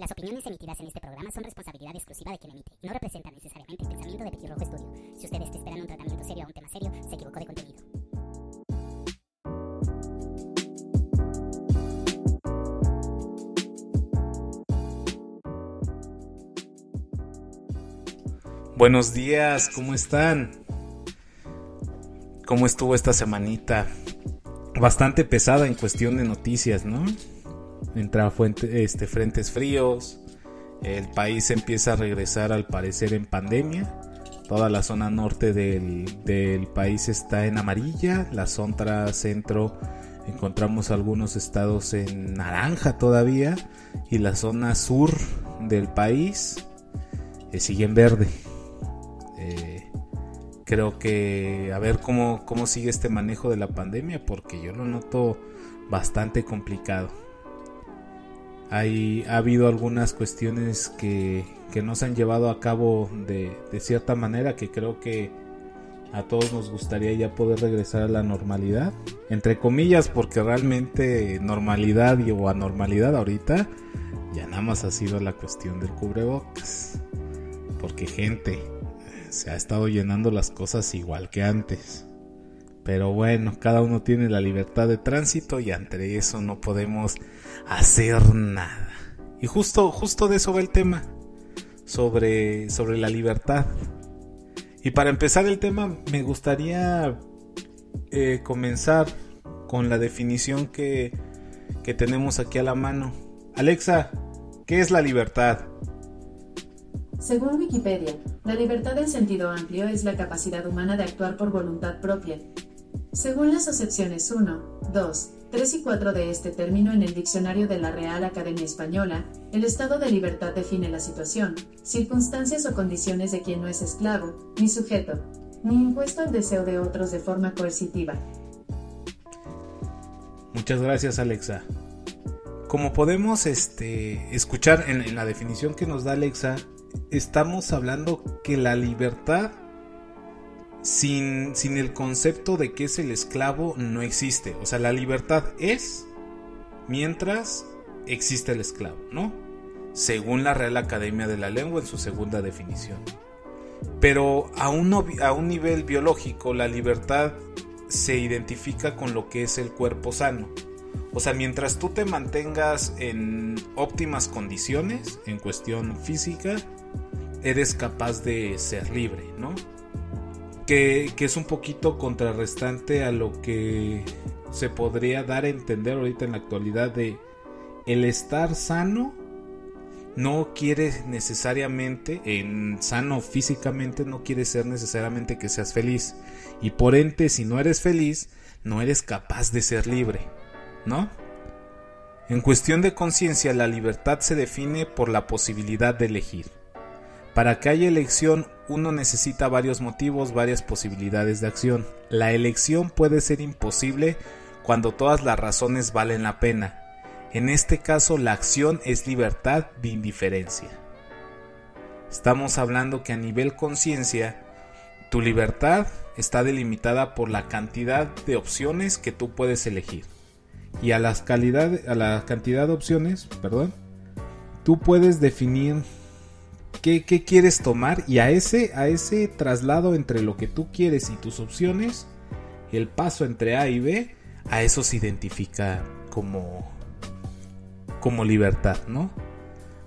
Las opiniones emitidas en este programa son responsabilidad exclusiva de quien emite y no representan necesariamente el pensamiento de Petirrojo Estudio. Si ustedes te esperan un tratamiento serio a un tema serio, se equivocó de contenido. Buenos días, ¿cómo están? ¿Cómo estuvo esta semanita? Bastante pesada en cuestión de noticias, ¿no? Entra este, frentes fríos, el país empieza a regresar al parecer en pandemia, toda la zona norte del, país está en amarilla, la zona centro encontramos algunos estados en naranja todavía y la zona sur del país eh, sigue en verde. Eh, creo que a ver cómo, cómo sigue este manejo de la pandemia porque yo lo noto bastante complicado ha habido algunas cuestiones que, que no se han llevado a cabo de, cierta manera que creo que a todos nos gustaría ya poder regresar a la normalidad. Entre comillas, porque realmente normalidad y, o anormalidad ahorita ya nada más ha sido la cuestión del cubrebocas. Porque gente, se ha estado llenando las cosas igual que antes. Pero bueno, cada uno tiene la libertad de tránsito y ante eso no podemos hacer nada. Y justo, justo de eso va el tema, sobre, sobre la libertad. Y para empezar el tema, me gustaría eh, comenzar con la definición que, que tenemos aquí a la mano. Alexa, ¿qué es la libertad? Según Wikipedia, la libertad en sentido amplio es la capacidad humana de actuar por voluntad propia. Según las acepciones 1, 2, 3 y 4 de este término en el diccionario de la Real Academia Española, el estado de libertad define la situación, circunstancias o condiciones de quien no es esclavo, ni sujeto, ni impuesto al deseo de otros de forma coercitiva. Muchas gracias Alexa. Como podemos este, escuchar en, en la definición que nos da Alexa, estamos hablando que la libertad sin, el concepto de que es el esclavo no existe. O sea, la libertad es mientras existe el esclavo, ¿no? Según la Real Academia de la Lengua en su segunda definición. Pero a un, a un nivel biológico, la libertad se identifica con lo que es el cuerpo sano. O sea, mientras tú te mantengas en óptimas condiciones, en cuestión física, eres capaz de ser libre, ¿no? que, es un poquito contrarrestante a lo que se podría dar a entender ahorita en la actualidad de el estar sano no quiere necesariamente, en sano físicamente, no quiere ser necesariamente que seas feliz. Y por ende, si no eres feliz, no eres capaz de ser libre, ¿no? En cuestión de conciencia, la libertad se define por la posibilidad de elegir. Para que haya elección uno necesita varios motivos, varias posibilidades de acción. La elección puede ser imposible cuando todas las razones valen la pena. En este caso la acción es libertad de indiferencia. Estamos hablando que a nivel conciencia, tu libertad está delimitada por la cantidad de opciones que tú puedes elegir. Y a, las calidad, a la cantidad de opciones, perdón, tú puedes definir qué, quieres tomar y a ese, a ese traslado entre lo que tú quieres y tus opciones, el paso entre A y B, a eso se identifica como, como libertad, ¿no?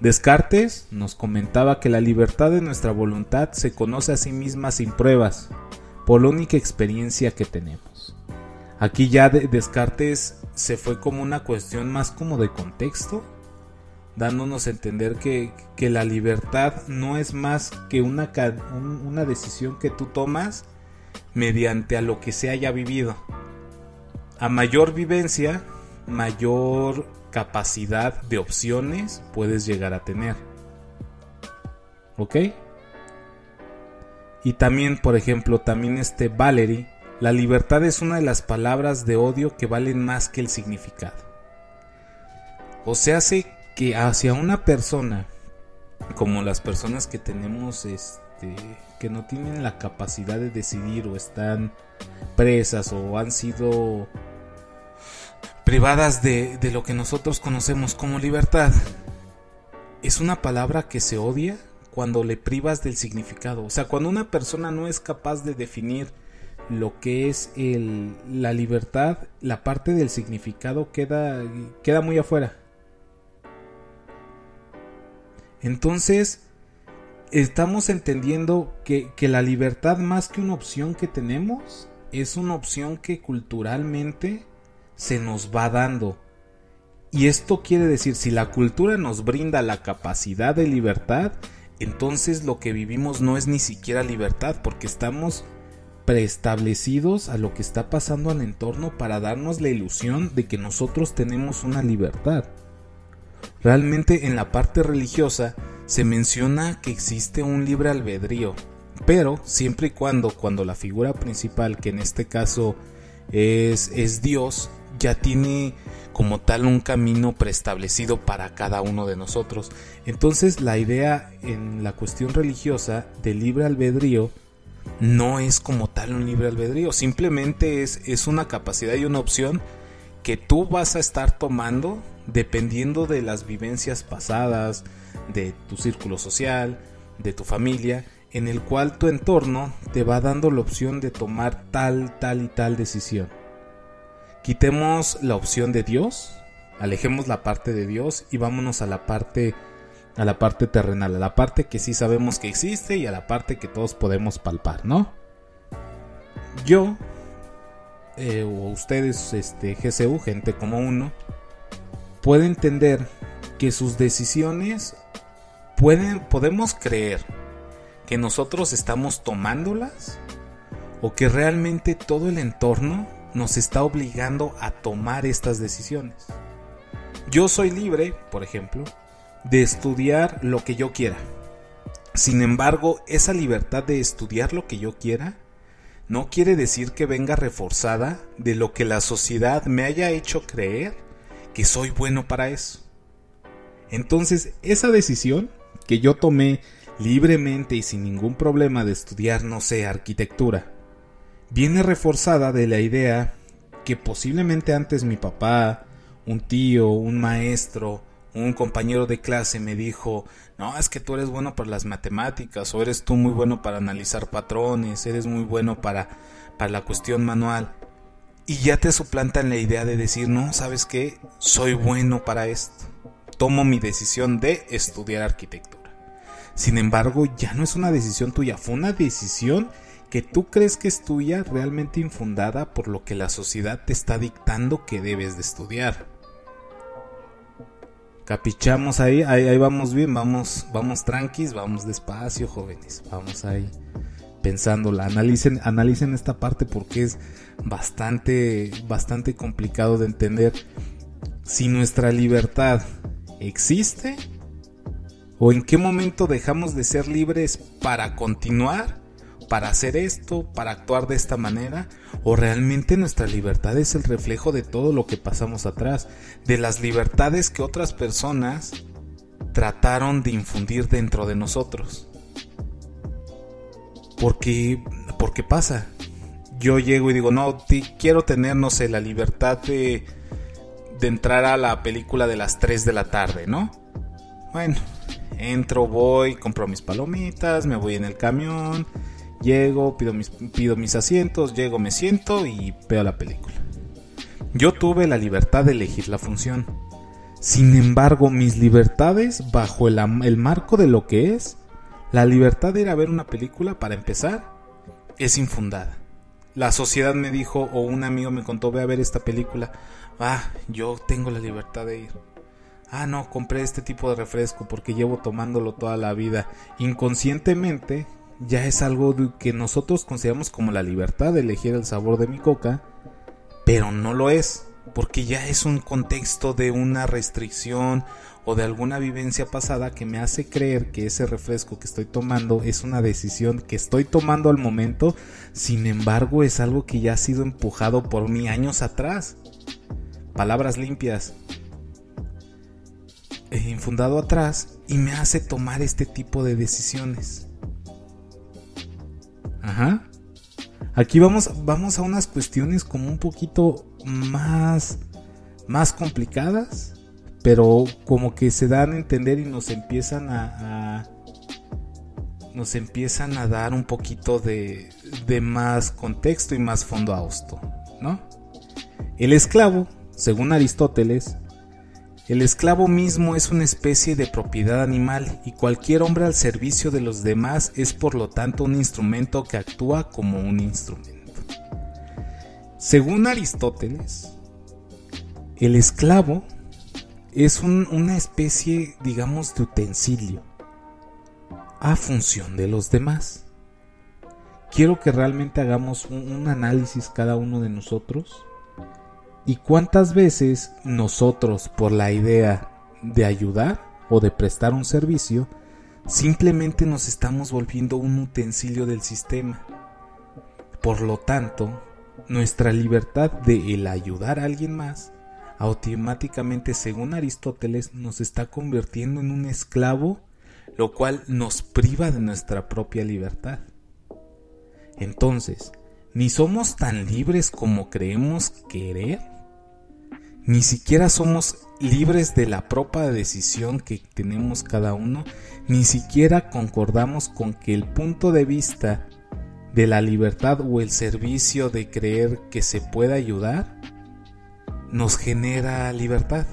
Descartes nos comentaba que la libertad de nuestra voluntad se conoce a sí misma sin pruebas, por la única experiencia que tenemos. Aquí ya Descartes se fue como una cuestión más como de contexto, dándonos a entender que, la libertad no es más que una, una decisión que tú tomas mediante a lo que se haya vivido. A mayor vivencia, mayor capacidad de opciones puedes llegar a tener. ¿Ok? Y también, por ejemplo, también este Valerie, la libertad es una de las palabras de odio que valen más que el significado. O sea, hace que hacia una persona, como las personas que tenemos, este, que no tienen la capacidad de decidir o están presas o han sido privadas de, de lo que nosotros conocemos como libertad, es una palabra que se odia cuando le privas del significado. O sea, cuando una persona no es capaz de definir lo que es la libertad, la parte del significado queda, queda muy afuera. Entonces, estamos entendiendo que, que, la libertad más que una opción que tenemos, es una opción que culturalmente se nos va dando. Y esto quiere decir, si la cultura nos brinda la capacidad de libertad, entonces lo que vivimos no es ni siquiera libertad, porque estamos preestablecidos a lo que está pasando al entorno para darnos la ilusión de que nosotros tenemos una libertad. Realmente en la parte religiosa se menciona que existe un libre albedrío, pero siempre y cuando cuando la figura principal, que en este caso es, es Dios, ya tiene como tal un camino preestablecido para cada uno de nosotros. Entonces la idea en la cuestión religiosa del libre albedrío no es como tal un libre albedrío, simplemente es, es una capacidad y una opción que tú vas a estar tomando dependiendo de las vivencias pasadas, de tu círculo social, de tu familia, en el cual tu entorno te va dando la opción de tomar tal, tal y tal decisión. Quitemos la opción de Dios, alejemos la parte de Dios y vámonos a la parte a la parte terrenal, a la parte que sí sabemos que existe y a la parte que todos podemos palpar, ¿no? Yo eh, o ustedes, este GCU, gente como uno, puede entender que sus decisiones pueden podemos creer que nosotros estamos tomándolas o que realmente todo el entorno nos está obligando a tomar estas decisiones. Yo soy libre, por ejemplo, de estudiar lo que yo quiera. Sin embargo, esa libertad de estudiar lo que yo quiera no quiere decir que venga reforzada de lo que la sociedad me haya hecho creer que soy bueno para eso. Entonces, esa decisión que yo tomé libremente y sin ningún problema de estudiar, no sé, arquitectura, viene reforzada de la idea que posiblemente antes mi papá, un tío, un maestro, un compañero de clase me dijo, no, es que tú eres bueno para las matemáticas, o eres tú muy bueno para analizar patrones, eres muy bueno para, para la cuestión manual. Y ya te suplantan la idea de decir, no, ¿sabes qué? Soy bueno para esto. Tomo mi decisión de estudiar arquitectura. Sin embargo, ya no es una decisión tuya, fue una decisión que tú crees que es tuya realmente infundada por lo que la sociedad te está dictando que debes de estudiar. Capichamos ahí, ahí, vamos bien, vamos, vamos tranquis, vamos despacio, jóvenes, vamos ahí pensándola, analicen, analicen esta parte porque es bastante, bastante complicado de entender. Si nuestra libertad existe, o en qué momento dejamos de ser libres para continuar para hacer esto, para actuar de esta manera, o realmente nuestra libertad es el reflejo de todo lo que pasamos atrás, de las libertades que otras personas trataron de infundir dentro de nosotros. Porque, porque pasa. Yo llego y digo, no, quiero tener, no sé, la libertad de, de entrar a la película de las 3 de la tarde, ¿no? Bueno, entro, voy, compro mis palomitas, me voy en el camión, Llego, pido mis, asientos, llego, me siento y veo la película. Yo tuve la libertad de elegir la función. Sin embargo, mis libertades, bajo el, el marco de lo que es, la libertad de ir a ver una película, para empezar, es infundada. La sociedad me dijo, o un amigo me contó, ve a ver esta película. Ah, yo tengo la libertad de ir. Ah, no, compré este tipo de refresco porque llevo tomándolo toda la vida. Inconscientemente ya es algo que nosotros consideramos como la libertad de elegir el sabor de mi coca, pero no lo es, porque ya es un contexto de una restricción o de alguna vivencia pasada que me hace creer que ese refresco que estoy tomando es una decisión que estoy tomando al momento, sin embargo es algo que ya ha sido empujado por mí años atrás. Palabras limpias. He infundado atrás y me hace tomar este tipo de decisiones. Ajá. Aquí vamos, vamos a unas cuestiones como un poquito más, más complicadas, pero como que se dan a entender y nos empiezan a, nos empiezan a dar un poquito de, de más contexto y más fondo a esto, ¿no? El esclavo, según Aristóteles, el esclavo mismo es una especie de propiedad animal y cualquier hombre al servicio de los demás es por lo tanto un instrumento que actúa como un instrumento. Según Aristóteles, el esclavo es una especie, digamos, de utensilio a función de los demás. Quiero que realmente hagamos un análisis cada uno de nosotros ¿Y cuántas veces nosotros, por la idea de ayudar o de prestar un servicio, simplemente nos estamos volviendo un utensilio del sistema? Por lo tanto, nuestra libertad de el ayudar a alguien más, automáticamente, según Aristóteles, nos está convirtiendo en un esclavo, lo cual nos priva de nuestra propia libertad. Entonces, ni somos tan libres como creemos querer, ni siquiera somos libres de la propia decisión que tenemos cada uno, ni siquiera concordamos con que el punto de vista de la libertad o el servicio de creer que se puede ayudar nos genera libertad.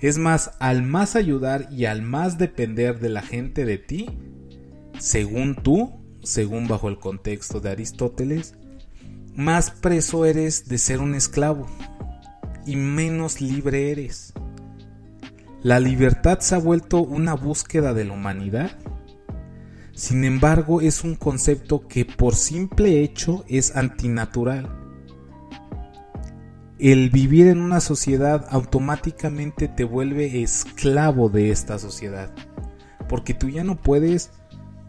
Es más, al más ayudar y al más depender de la gente de ti, según tú, según bajo el contexto de Aristóteles, más preso eres de ser un esclavo y menos libre eres. La libertad se ha vuelto una búsqueda de la humanidad. Sin embargo, es un concepto que por simple hecho es antinatural. El vivir en una sociedad automáticamente te vuelve esclavo de esta sociedad. Porque tú ya no puedes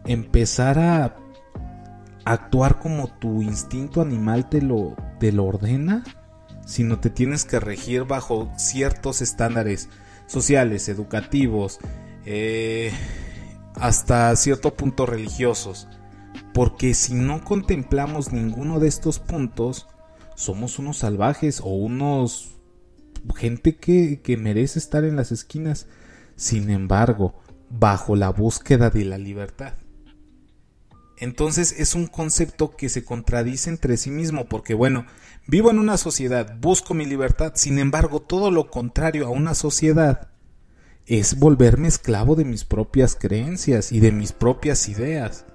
empezar a actuar como tu instinto animal te lo, te lo ordena sino te tienes que regir bajo ciertos estándares sociales, educativos, eh, hasta cierto punto religiosos. Porque si no contemplamos ninguno de estos puntos, somos unos salvajes o unos gente que, que merece estar en las esquinas. Sin embargo, bajo la búsqueda de la libertad. Entonces es un concepto que se contradice entre sí mismo, porque bueno, vivo en una sociedad, busco mi libertad, sin embargo todo lo contrario a una sociedad es volverme esclavo de mis propias creencias y de mis propias ideas.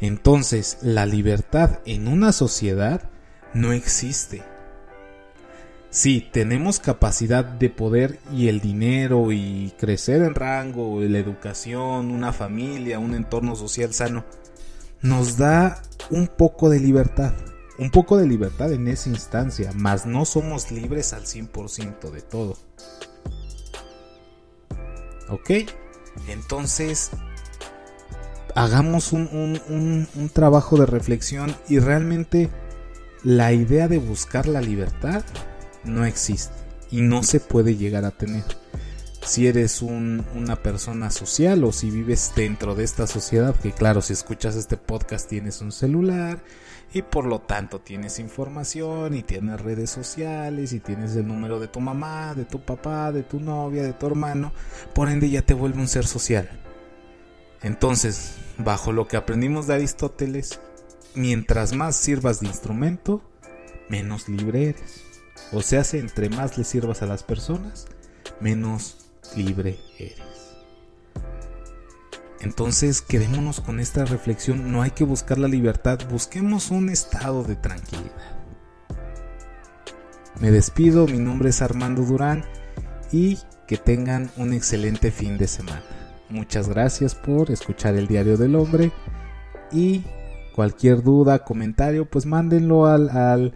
Entonces la libertad en una sociedad no existe. Sí, tenemos capacidad de poder y el dinero y crecer en rango, la educación, una familia, un entorno social sano nos da un poco de libertad. Un poco de libertad en esa instancia, mas no somos libres al 100% de todo. ¿Ok? Entonces, hagamos un, un, trabajo de reflexión y realmente la idea de buscar la libertad no existe y no se puede llegar a tener si eres una persona social o si vives dentro de esta sociedad, que claro, si escuchas este podcast tienes un celular y por lo tanto tienes información y tienes redes sociales y tienes el número de tu mamá, de tu papá, de tu novia, de tu hermano, por ende ya te vuelve un ser social. Entonces, bajo lo que aprendimos de Aristóteles, mientras más sirvas de instrumento, menos libre eres. O sea, entre más le sirvas a las personas, menos libre eres. Entonces quedémonos con esta reflexión, no hay que buscar la libertad, busquemos un estado de tranquilidad. Me despido, mi nombre es Armando Durán y que tengan un excelente fin de semana. Muchas gracias por escuchar el Diario del Hombre y cualquier duda, comentario, pues mándenlo al, al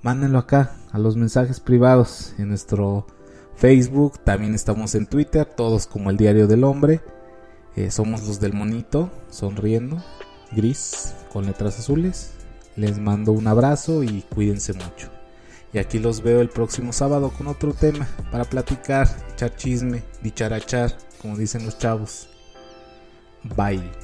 mándenlo acá a los mensajes privados en nuestro Facebook, también estamos en Twitter, todos como el Diario del Hombre. Eh, somos los del monito, sonriendo, gris, con letras azules. Les mando un abrazo y cuídense mucho. Y aquí los veo el próximo sábado con otro tema para platicar, echar chisme, dicharachar, como dicen los chavos. Bye.